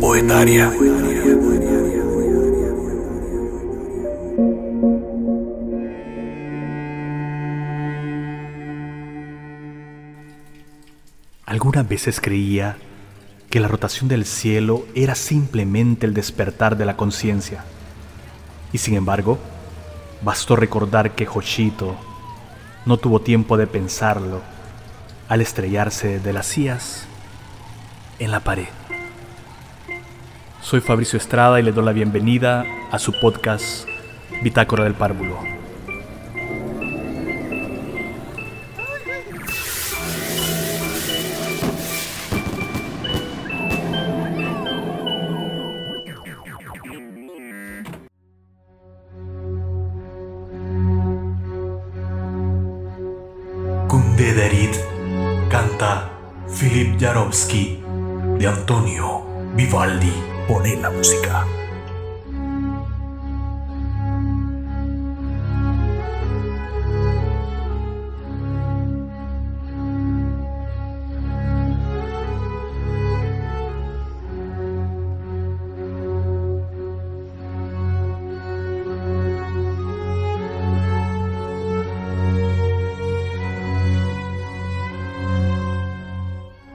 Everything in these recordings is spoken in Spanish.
Poetaria. Algunas veces creía que la rotación del cielo era simplemente el despertar de la conciencia. Y sin embargo, bastó recordar que Hoshito no tuvo tiempo de pensarlo al estrellarse de las sillas en la pared. Soy Fabricio Estrada y le doy la bienvenida a su podcast Bitácora del Párvulo. Kundederit canta Philip Jarowski de Antonio Vivaldi. Pone la música.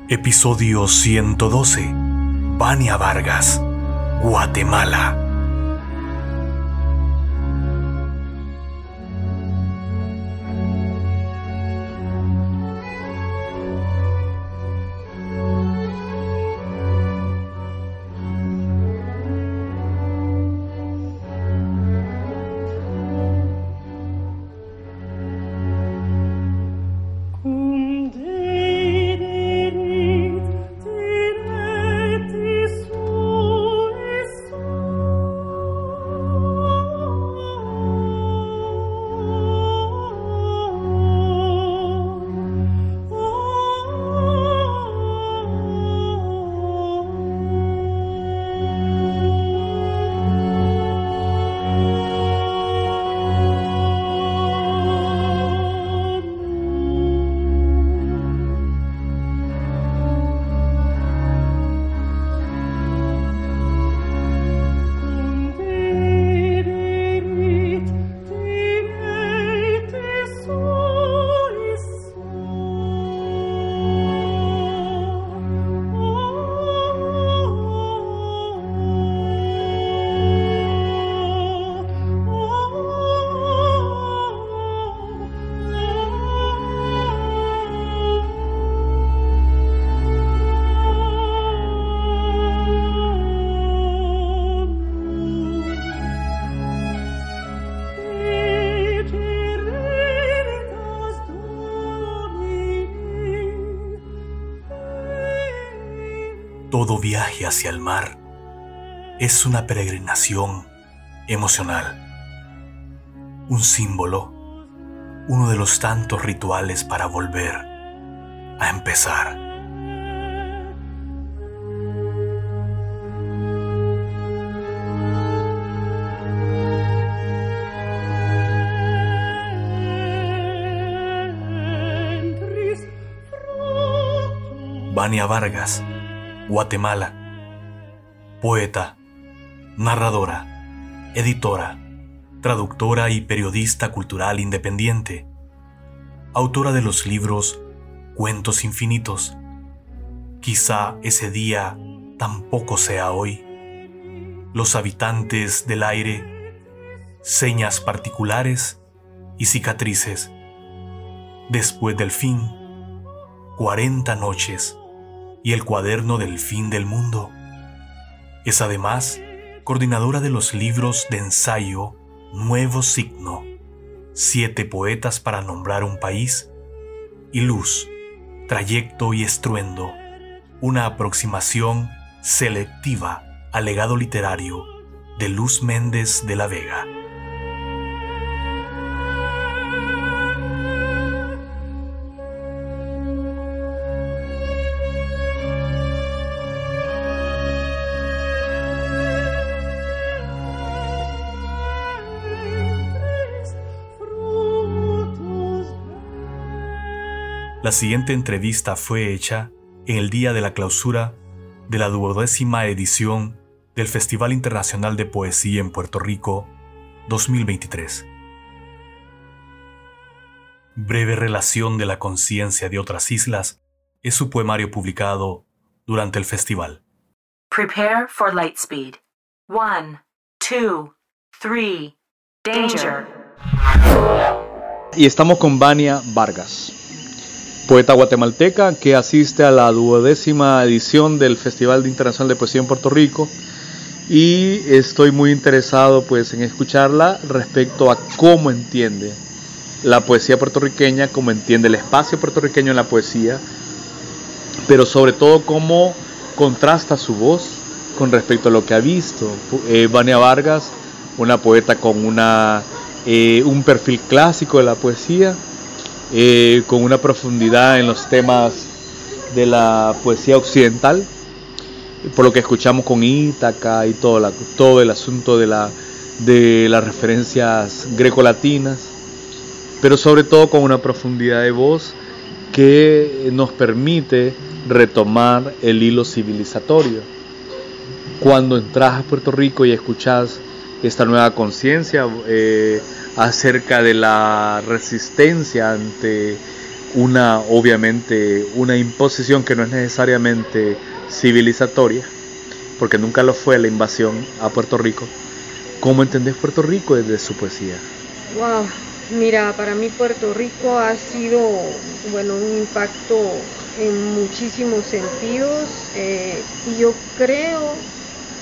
Episodio 112. Vania Vargas, Guatemala. Viaje hacia el mar es una peregrinación emocional, un símbolo, uno de los tantos rituales para volver a empezar. Vania Vargas, Guatemala. Poeta, narradora, editora, traductora y periodista cultural independiente. Autora de los libros Cuentos Infinitos. Quizá ese día tampoco sea hoy. Los habitantes del aire, señas particulares y cicatrices. Después del fin, 40 noches y el cuaderno del fin del mundo. Es además coordinadora de los libros de ensayo Nuevo Signo, Siete Poetas para Nombrar un País y Luz, Trayecto y Estruendo, una aproximación selectiva al legado literario de Luz Méndez de la Vega. Siguiente entrevista fue hecha en el día de la clausura de la duodécima edición del Festival Internacional de Poesía en Puerto Rico 2023. Breve relación de la conciencia de otras islas es su poemario publicado durante el festival. Prepare for Lightspeed. One, two, three, danger. Y estamos con Vania Vargas, poeta guatemalteca que asiste a la duodécima edición del Festival Internacional de Poesía en Puerto Rico y estoy muy interesado pues en escucharla respecto a cómo entiende la poesía puertorriqueña, cómo entiende el espacio puertorriqueño en la poesía, pero sobre todo cómo contrasta su voz con respecto a lo que ha visto. Eh, Vania Vargas, una poeta con una, eh, un perfil clásico de la poesía, eh, con una profundidad en los temas de la poesía occidental, por lo que escuchamos con Ítaca y todo, la, todo el asunto de, la, de las referencias grecolatinas, pero sobre todo con una profundidad de voz que nos permite retomar el hilo civilizatorio. Cuando entras a Puerto Rico y escuchas esta nueva conciencia eh, acerca de la resistencia ante una, obviamente, una imposición que no es necesariamente civilizatoria, porque nunca lo fue la invasión a Puerto Rico. ¿Cómo entendés Puerto Rico desde su poesía? Wow, mira, para mí Puerto Rico ha sido, bueno, un impacto en muchísimos sentidos eh, y yo creo,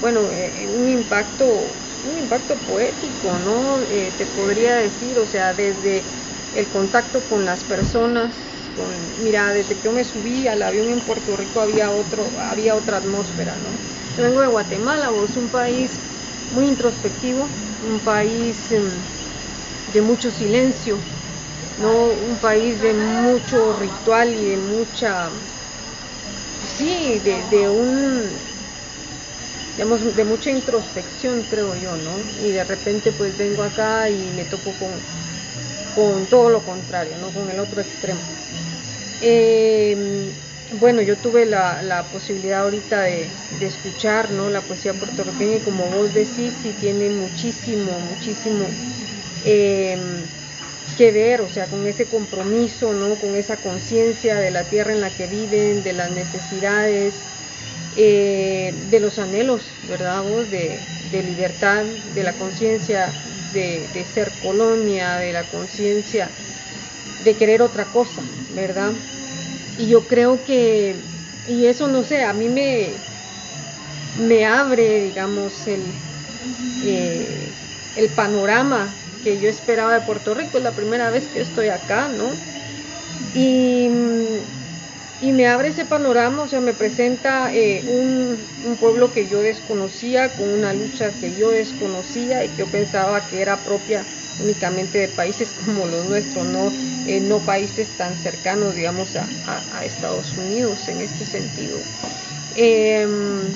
bueno, eh, un impacto, un impacto poético, ¿no? Eh, te podría decir, o sea, desde el contacto con las personas, mira, desde que yo me subí al avión en Puerto Rico había otro, había otra atmósfera, ¿no? Yo vengo de Guatemala, vos, un país muy introspectivo, un país em, de mucho silencio, ¿no? Un país de mucho ritual y de mucha, sí, de, un, digamos, de mucha introspección, creo yo, ¿no? Y de repente pues vengo acá y me topo con, con todo lo contrario, ¿no? Con el otro extremo. Eh, bueno, yo tuve la, posibilidad ahorita de, escuchar ¿no? la poesía puertorriqueña y como vos decís, sí tiene muchísimo, muchísimo eh, que ver, o sea, con ese compromiso, ¿no? con esa conciencia de la tierra en la que viven, de las necesidades, eh, de los anhelos, ¿verdad? Vos? De, libertad, de la conciencia de, ser colonia, de la conciencia de querer otra cosa, ¿verdad? Y yo creo que, y eso no sé, a mí me, me abre, digamos, el, eh, el panorama que yo esperaba de Puerto Rico, es la primera vez que estoy acá, ¿no? Y, me abre ese panorama, o sea, me presenta eh, un, pueblo que yo desconocía, con una lucha que yo desconocía y que yo pensaba que era propia únicamente de países como los nuestros, no, eh, no países tan cercanos, digamos, a, Estados Unidos en este sentido. Em,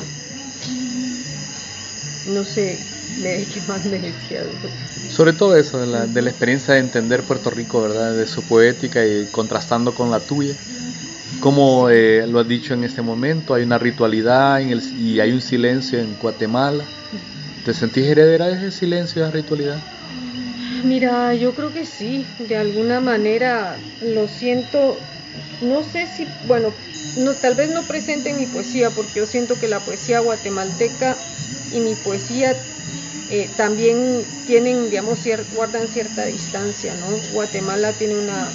no sé, ¿qué más me decías? Sobre todo eso, de la, de la, experiencia de entender Puerto Rico, ¿verdad? De su poética y contrastando con la tuya. Como eh, lo has dicho en este momento, hay una ritualidad en el, y hay un silencio en Guatemala. ¿Te sentís heredera de ese silencio y esa ritualidad? Mira, yo creo que sí, de alguna manera lo siento, no sé si, bueno, no, tal vez no presente en mi poesía, porque yo siento que la poesía guatemalteca y mi poesía eh, también tienen, digamos, guardan cierta distancia, ¿no? Guatemala tiene una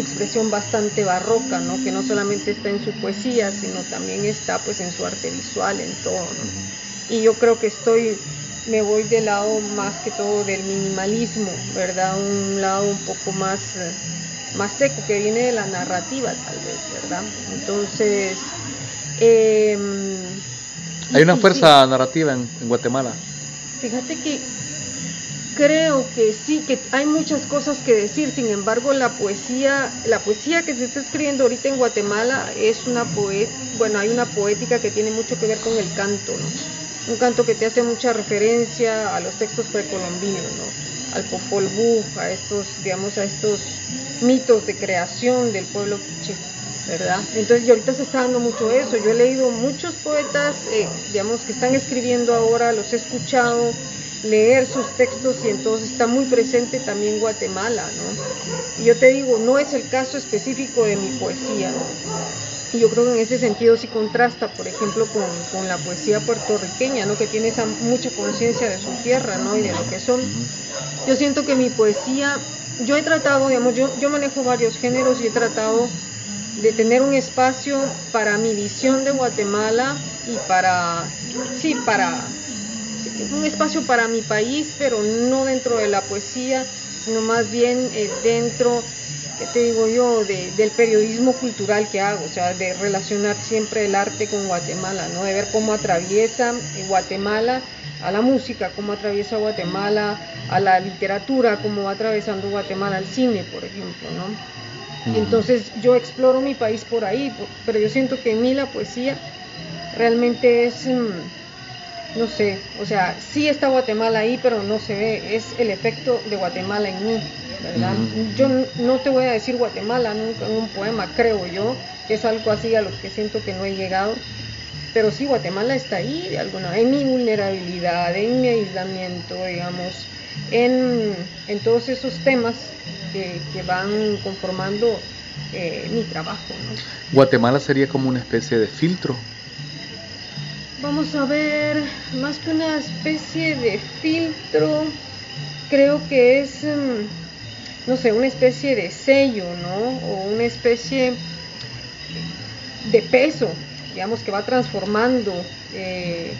expresión bastante barroca, ¿no? Que no solamente está en su poesía, sino también está pues en su arte visual, en todo, ¿no? Y yo creo que estoy, me voy del lado más que todo del minimalismo, ¿verdad? Un lado un poco más, más seco, que viene de la narrativa tal vez, ¿verdad? Entonces... Em, Hay una fuerza narrativa en Guatemala. Fíjate que creo que sí, que hay muchas cosas que decir, sin embargo la poesía, la poesía que se está escribiendo ahorita en Guatemala es una poet, bueno, hay una poética que tiene mucho que ver con el canto, ¿no? Un canto que te hace mucha referencia a los textos precolombinos, ¿no? Al Popol Vuh, a estos, digamos, a estos mitos de creación del pueblo quiché. ¿verdad? Entonces, y ahorita se está dando mucho eso. Yo he leído muchos poetas, eh, digamos, que están escribiendo ahora, los he escuchado leer sus textos y entonces está muy presente también Guatemala, ¿no? Y yo te digo, no es el caso específico de mi poesía, y yo creo que en ese sentido sí contrasta, por ejemplo, con, la poesía puertorriqueña, ¿no? Que tiene esa mucha conciencia de su tierra, ¿no? Y de lo que son. Yo siento que mi poesía, yo he tratado, digamos, yo, yo manejo varios géneros y he tratado de tener un espacio para mi visión de Guatemala y para, sí, para, un espacio para mi país, pero no dentro de la poesía, sino más bien eh, dentro, ¿qué te digo yo?, del periodismo cultural que hago, o sea, de relacionar siempre el arte con Guatemala, ¿no? De ver cómo atraviesa Guatemala a la música, cómo atraviesa Guatemala a la literatura, cómo va atravesando Guatemala al cine, por ejemplo, ¿no? Entonces yo exploro mi país por ahí, pero yo siento que en mí la poesía realmente es, mm, no sé, o sea, sí está Guatemala ahí, pero no se ve, es el efecto de Guatemala en mí, ¿verdad? Yo no te voy a decir Guatemala nunca en un poema, creo yo, que es algo así a lo que siento que no he llegado, pero sí Guatemala está ahí de alguna en mi vulnerabilidad, en mi aislamiento, digamos, en, en todos esos temas que, van conformando eh, mi trabajo. Guatemala sería como una especie de filtro. Vamos a ver, más que una especie de filtro, creo que es, mm, no sé, una especie de sello, ¿no? O una especie de peso, digamos, que va transformando, eh,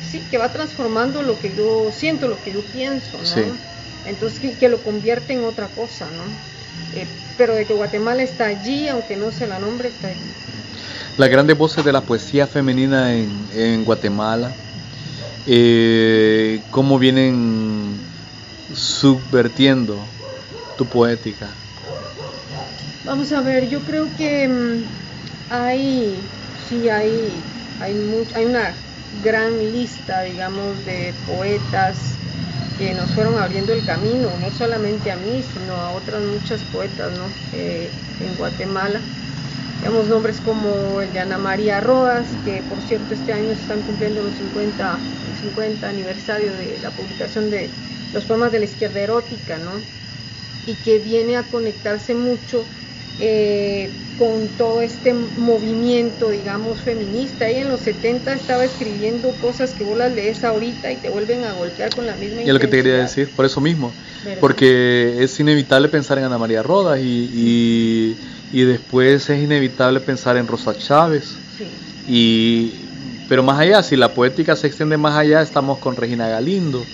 sí, que va transformando lo que yo siento, lo que yo pienso, ¿no? entonces que, lo convierte en otra cosa, ¿no? Eh, pero de que Guatemala está allí, aunque no se la nombre, está allí. Las grandes voces de la poesía femenina en, Guatemala, eh, ¿cómo vienen subvertiendo tu poética? Vamos a ver, yo creo que mm, hay, sí, hay, hay, hay una gran lista, digamos, de poetas que nos fueron abriendo el camino, no solamente a mí, sino a otras muchas poetas ¿no? Eh, en Guatemala. Tenemos nombres como el de Ana María Rodas, que por cierto este año se están cumpliendo los 50, 50 aniversario de la publicación de los poemas de la izquierda erótica, ¿no? y que viene a conectarse mucho eh, con todo este movimiento, digamos, feminista. Y en los 70 estaba escribiendo cosas que vos las lees ahorita y te vuelven a golpear con la misma Y es lo que te quería decir, por eso mismo. Porque es inevitable pensar en Ana María Rodas y, y, después es inevitable pensar en Rosa Chávez. Y, pero más allá, si la poética se extiende más allá, estamos con Regina Galindo.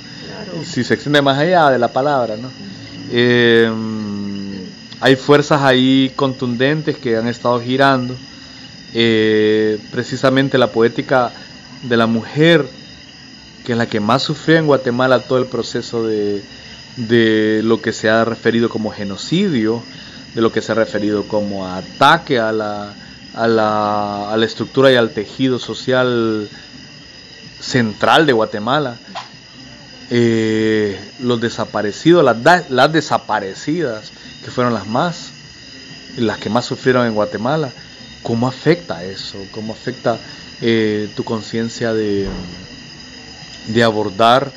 Si se extiende más allá de la palabra, ¿no? hay fuerzas ahí contundentes que han estado girando. Eh, precisamente la poética de la mujer, que es la que más sufrió en Guatemala todo el proceso de, lo que se ha referido como genocidio, de lo que se ha referido como ataque a la, a la, a la estructura y al tejido social central de Guatemala. Eh, los desaparecidos, las, las desaparecidas, que fueron las más, las que más sufrieron en Guatemala. ¿Cómo afecta eso? ¿Cómo afecta eh, tu conciencia de, de abordar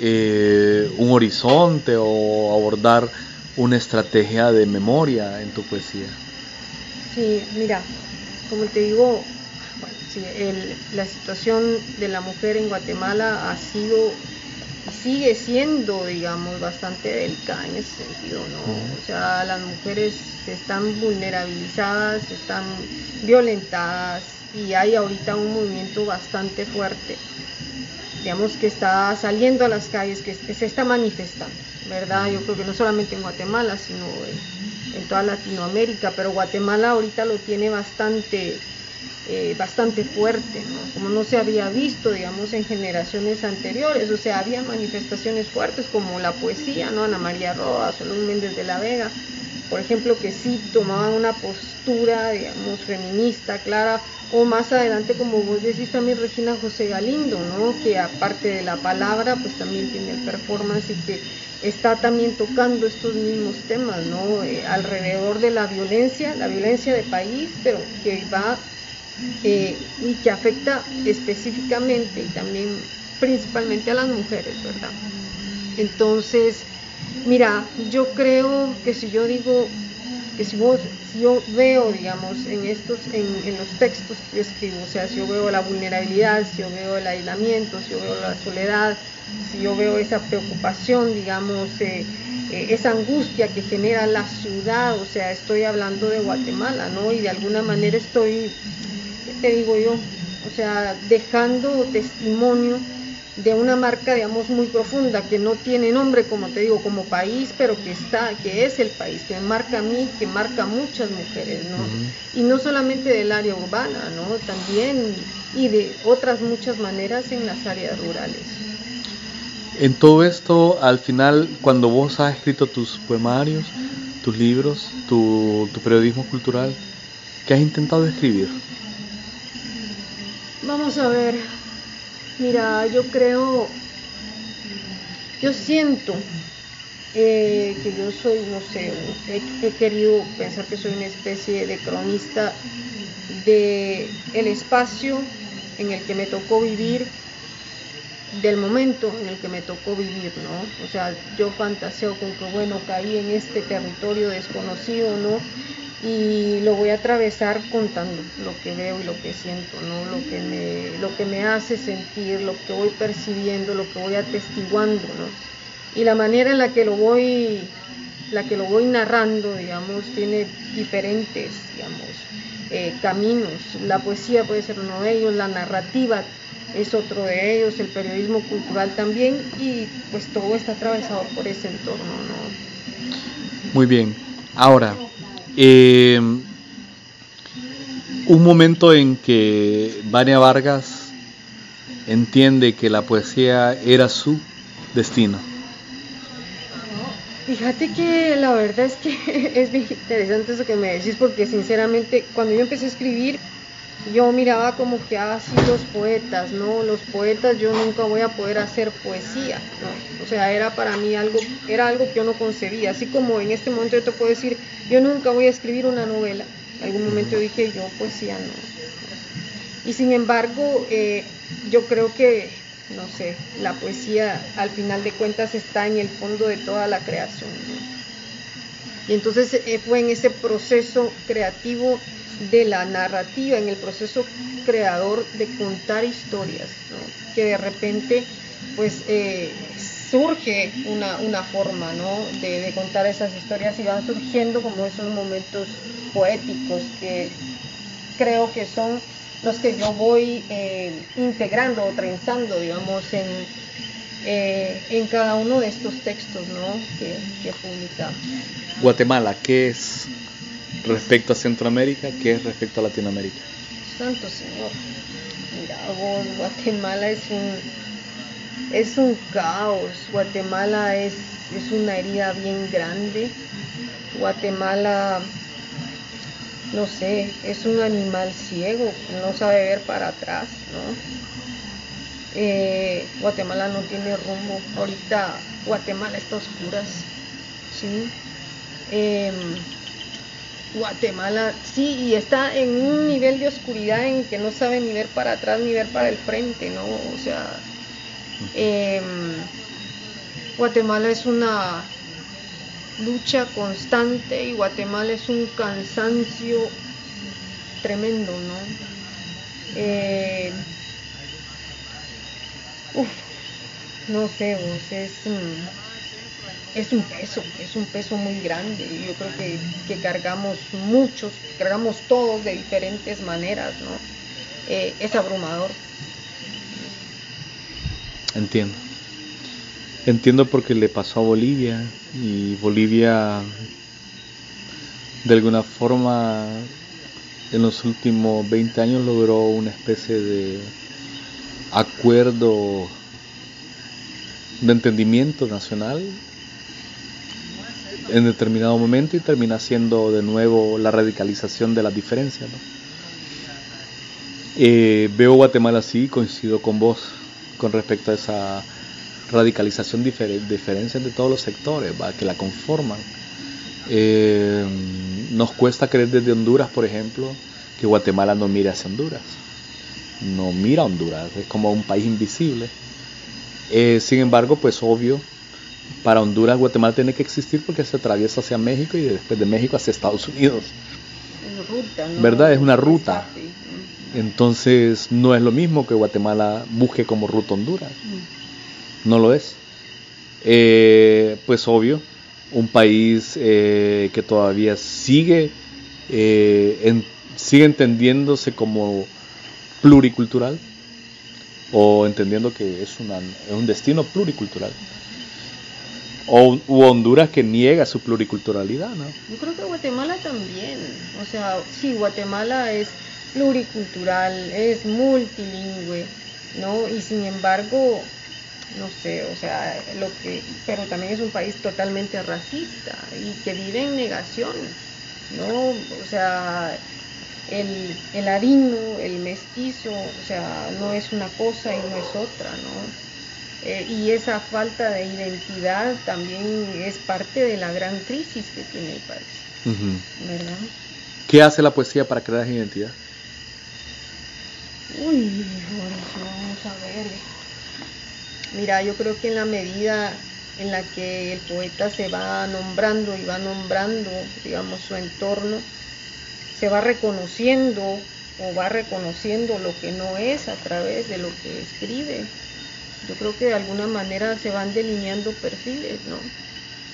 eh, un horizonte o abordar una estrategia de memoria en tu poesía? Sí, mira, como te digo, la situación de la mujer en Guatemala ha sido sigue siendo, digamos, bastante delicada en ese sentido, ¿no? O sea, las mujeres están vulnerabilizadas, están violentadas y hay ahorita un movimiento bastante fuerte, digamos, que está saliendo a las calles, que, se está manifestando, ¿verdad? Yo creo que no solamente en Guatemala, sino en toda Latinoamérica, pero Guatemala ahorita lo tiene bastante eh, bastante fuerte, como no se había visto, digamos, en generaciones anteriores. O sea, había manifestaciones fuertes como la poesía, ¿no? Ana María Roa, Solón Méndez de la Vega, por ejemplo, que sí tomaban una postura, digamos, feminista, clara, o más adelante, como vos decís también Regina José Galindo, ¿no? Que aparte de la palabra, pues también tiene el performance y que está también tocando estos mismos temas, ¿no? Eh, alrededor de la violencia, la violencia de país, pero que va eh, y que afecta específicamente y también principalmente a las mujeres, ¿verdad? Entonces, mira, yo creo que si yo digo, que si vos, si yo veo, digamos, en estos, en, los textos que escribo, o sea, si yo veo la vulnerabilidad, si yo veo el aislamiento, si yo veo la soledad, si yo veo esa preocupación, digamos, eh, eh, esa angustia que genera la ciudad, o sea, estoy hablando de Guatemala, ¿no? Y de alguna manera estoy, ¿qué te digo yo? O sea, dejando testimonio de una marca, digamos, muy profunda, que no tiene nombre, como te digo, como país, pero que está, que es el país, que marca a mí, que marca a muchas mujeres, ¿no? Y no solamente del área urbana, ¿no? También y de otras muchas maneras en las áreas rurales. En todo esto, al final, cuando vos has escrito tus poemarios, tus libros, tu, tu periodismo cultural, ¿qué has intentado escribir? Vamos a ver, Mira, yo creo, yo siento eh, que yo soy, no sé, he, querido pensar que soy una especie de cronista de espacio en el que me tocó vivir, del momento en el que me tocó vivir, ¿no? O sea, yo fantaseo con que, bueno, caí en este territorio desconocido, ¿no? Y lo voy a atravesar contando lo que veo y lo que siento, ¿no? lo, que me, lo que me hace sentir, lo que voy percibiendo, lo que voy atestiguando. ¿no? Y la manera en la que lo voy, la que lo voy narrando, digamos, tiene diferentes digamos, eh, caminos. La poesía puede ser uno de ellos, la narrativa es otro de ellos, el periodismo cultural también, y pues todo está atravesado por ese entorno. ¿no? Muy bien. Ahora, eh, un momento en que Vania Vargas entiende que la poesía era su destino. Fíjate que la verdad es que es bien interesante eso que me decís porque sinceramente cuando yo empecé a escribir yo miraba como que así ah, los poetas, ¿no? Los poetas yo nunca voy a poder hacer poesía, ¿no? O sea, era para mí algo, era algo que yo no concebía, así como en este momento yo te puedo decir, yo nunca voy a escribir una novela, en algún momento dije yo poesía no. Y sin embargo, eh, yo creo que, no sé, la poesía al final de cuentas está en el fondo de toda la creación, Y entonces eh, fue en ese proceso creativo de la narrativa, en el proceso creador de contar historias, que de repente pues eh, surge una, forma de, contar esas historias y van surgiendo como esos momentos poéticos que creo que son los que yo voy eh, integrando o trenzando, digamos, en, eh, en cada uno de estos textos que, que publicado. Guatemala, ¿qué es respecto a Centroamérica que es respecto a Latinoamérica. Santo Señor, mira Guatemala es un, es un caos, Guatemala es, es una herida bien grande, Guatemala, no sé, es un animal ciego, no sabe ver para atrás, ¿no? Eh, Guatemala no tiene rumbo, ahorita Guatemala está a oscuras, ¿sí? Em, Guatemala, sí, y está en un nivel de oscuridad en que no sabe ni ver para atrás ni ver para el frente, ¿no? O sea, em, Guatemala es una lucha constante y Guatemala es un cansancio tremendo, ¿no? Eh, uf, no sé, vos, es es un peso, es un peso muy grande. Yo creo que, que cargamos muchos, cargamos todos de diferentes maneras, ¿no? Eh, es abrumador. Entiendo. Entiendo porque le pasó a Bolivia y Bolivia de alguna forma en los últimos 20 años logró una especie de acuerdo de entendimiento nacional en determinado momento y termina siendo de nuevo la radicalización de las diferencias. Eh, veo Guatemala así, coincido con vos con respecto a esa radicalización diferencia de todos los sectores que la conforman. Eh, nos cuesta creer desde Honduras, por ejemplo, que Guatemala no mire hacia Honduras. No mira a Honduras, es como un país invisible. Eh, sin embargo, pues obvio, para Honduras Guatemala tiene que existir porque se atraviesa hacia México y después de México hacia Estados Unidos. ¿Verdad? Es una ruta. Entonces no es lo mismo que Guatemala busque como ruta Honduras. No lo es. Eh, pues obvio, un país eh, que todavía sigue, eh, sigue entendiéndose como pluricultural o entendiendo que es, un destino pluricultural. O Honduras que niega su pluriculturalidad, ¿no? Yo creo que Guatemala también. O sea, sí, Guatemala es pluricultural, es multilingüe, ¿no? Y sin embargo, no sé, o sea, lo que, pero también es un país totalmente racista y que vive en negación, ¿no? O sea, el, el el mestizo, o sea, no es una cosa y no es otra, ¿no? Eh, y esa falta de identidad también es parte de la gran crisis que tiene el país, ¿verdad? ¿Qué hace la poesía para crear identidad? Uy, vamos a ver. Mira, yo creo que en la medida en la que el poeta se va nombrando y va nombrando, digamos, su entorno, se va reconociendo o va reconociendo lo que no es a través de lo que escribe. Yo creo que de alguna manera se van delineando perfiles, ¿no?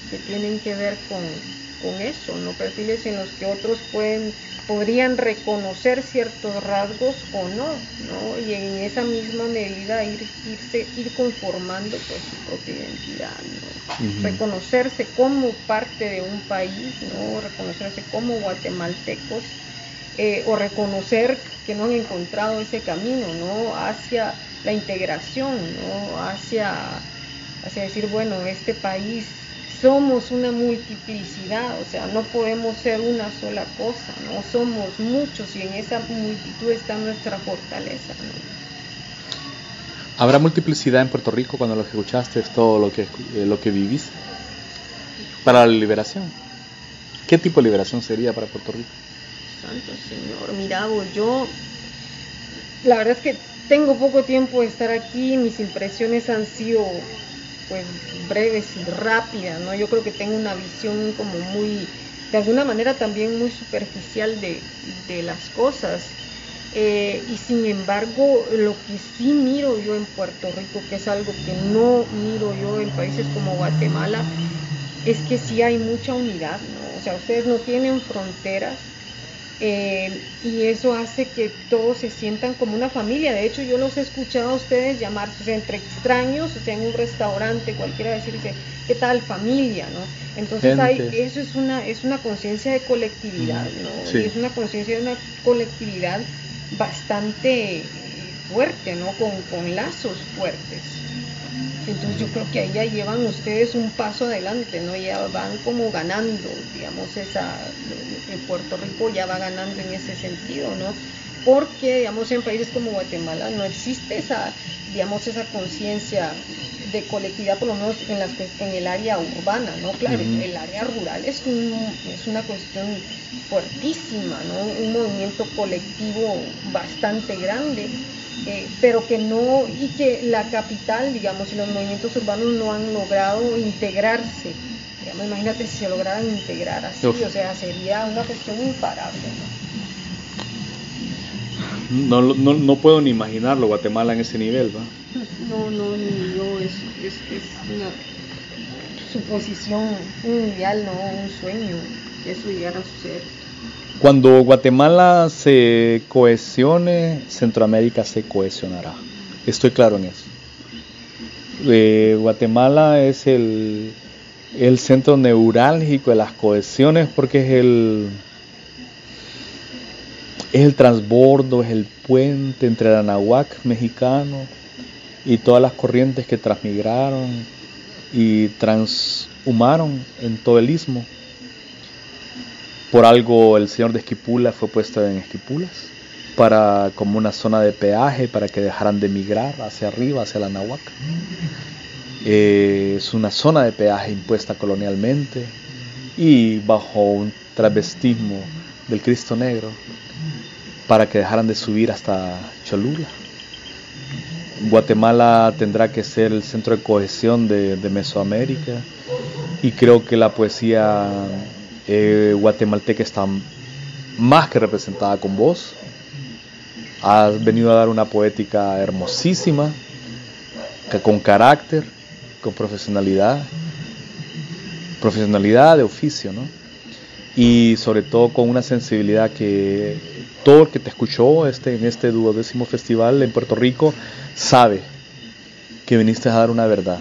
Que tienen que ver con, con eso, ¿no? Perfiles en los que otros pueden podrían reconocer ciertos rasgos o no, ¿no? Y en esa misma medida ir, irse, ir conformando pues, su propia identidad, ¿no? Reconocerse como parte de un país, ¿no? Reconocerse como guatemaltecos, eh, o reconocer que no han encontrado ese camino, ¿no? Hacia la integración, ¿no? Hacia, hacia decir, bueno, este país somos una multiplicidad, o sea, no podemos ser una sola cosa, no somos muchos y en esa multitud está nuestra fortaleza. ¿Habrá multiplicidad en Puerto Rico cuando lo que escuchaste es todo lo que, eh, lo que viviste? Para la liberación. ¿Qué tipo de liberación sería para Puerto Rico? Santo Señor, mira, yo la verdad es que tengo poco tiempo de estar aquí, mis impresiones han sido pues breves y rápidas, ¿no? Yo creo que tengo una visión como muy, de alguna manera también muy superficial de, las cosas. Eh, y sin embargo, lo que sí miro yo en Puerto Rico, que es algo que no miro yo en países como Guatemala, es que sí hay mucha unidad, ¿no? O sea, ustedes no tienen fronteras, eh, y eso hace que todos se sientan como una familia. De hecho, yo los he escuchado a ustedes llamarse entre extraños, o sea, en un restaurante, cualquiera decirse, ¿qué tal familia? ¿no? Entonces, hay, eso es una, es una conciencia de colectividad, ¿no? Y es una conciencia de una colectividad bastante fuerte, ¿no? Con, con lazos fuertes. Entonces yo creo que ahí ya llevan ustedes un paso adelante, ¿no? Ya van como ganando, digamos, esa, en Puerto Rico ya va ganando en ese sentido, ¿no? Porque, digamos, en países como Guatemala no existe esa, digamos, esa conciencia de colectividad, por lo menos en, las, en el área urbana, ¿no? Claro, el área rural es, es una cuestión fuertísima, ¿no? Un movimiento colectivo bastante grande eh, pero que no, y que la capital, digamos, y los movimientos urbanos no han logrado integrarse. imagínate si se lograran integrar así, o sea, sería una cuestión imparable. ¿no? No, no, puedo ni imaginarlo, Guatemala en ese nivel, ¿va? No, no, ni yo, es, es, es una suposición, un ideal, no un sueño, que eso llegara a suceder. Cuando Guatemala se cohesione, Centroamérica se cohesionará. Estoy claro en eso. Eh, Guatemala es el, centro neurálgico de las cohesiones porque es el, es el transbordo, es el puente entre el Anahuac mexicano y todas las corrientes que transmigraron y transhumaron en todo el istmo. Por algo el señor de Esquipula fue puesto en Esquipulas para como una zona de peaje para que dejaran de migrar hacia arriba, hacia la Nahuaca. Eh, es una zona de peaje impuesta colonialmente y bajo un travestismo del Cristo Negro para que dejaran de subir hasta Cholula. Guatemala tendrá que ser el centro de cohesión de, Mesoamérica y creo que la poesía eh, guatemalteca está más que representada con vos. Has venido a dar una poética hermosísima, que con carácter, con profesionalidad, profesionalidad de oficio, ¿no? Y sobre todo con una sensibilidad que todo el que te escuchó este, en este duodécimo festival en Puerto Rico sabe que viniste a dar una verdad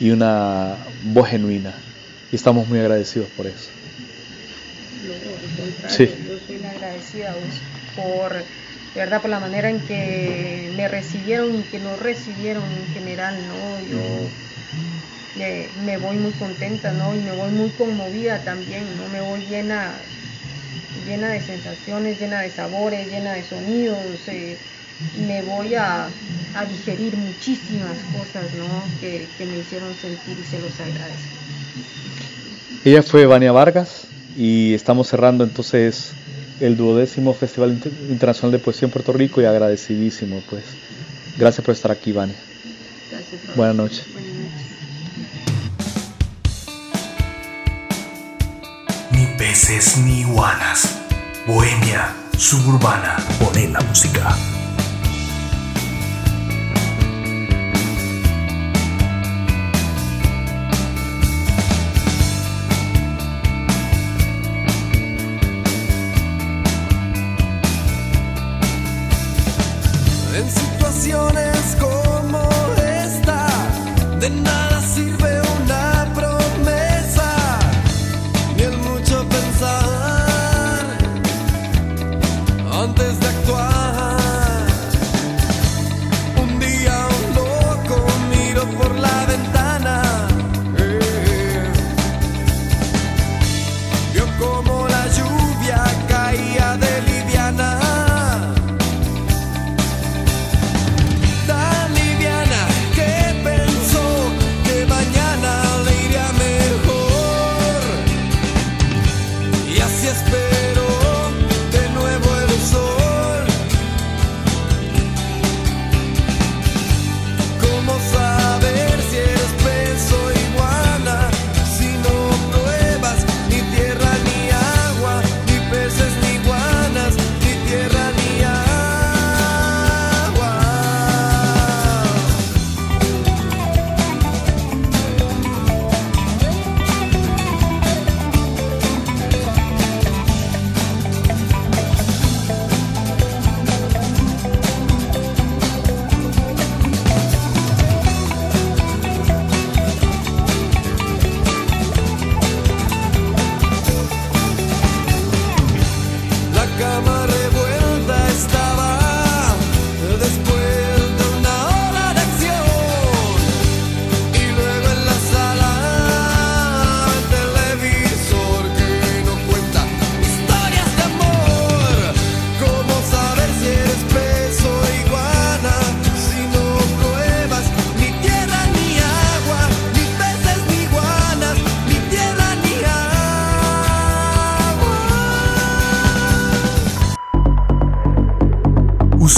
y una voz genuina. Y estamos muy agradecidos por eso. sí. Yo soy agradecida a vos por, verdad, por la manera en que me recibieron y que nos recibieron en general, ¿no? Yo me voy muy contenta, ¿no? Y me voy muy conmovida también, ¿no? Me voy llena, llena de sensaciones, llena de sabores, llena de sonidos. Eh, me voy a, digerir muchísimas cosas ¿no? que, me hicieron sentir y se los agradezco. Ella fue Vania Vargas y estamos cerrando entonces el duodécimo Festival Internacional de Poesía en Puerto Rico y agradecidísimo pues. Gracias por estar aquí, Vania. Gracias. Buenas noches. Ni peces ni iguanas. Bohemia suburbana. Pone la música.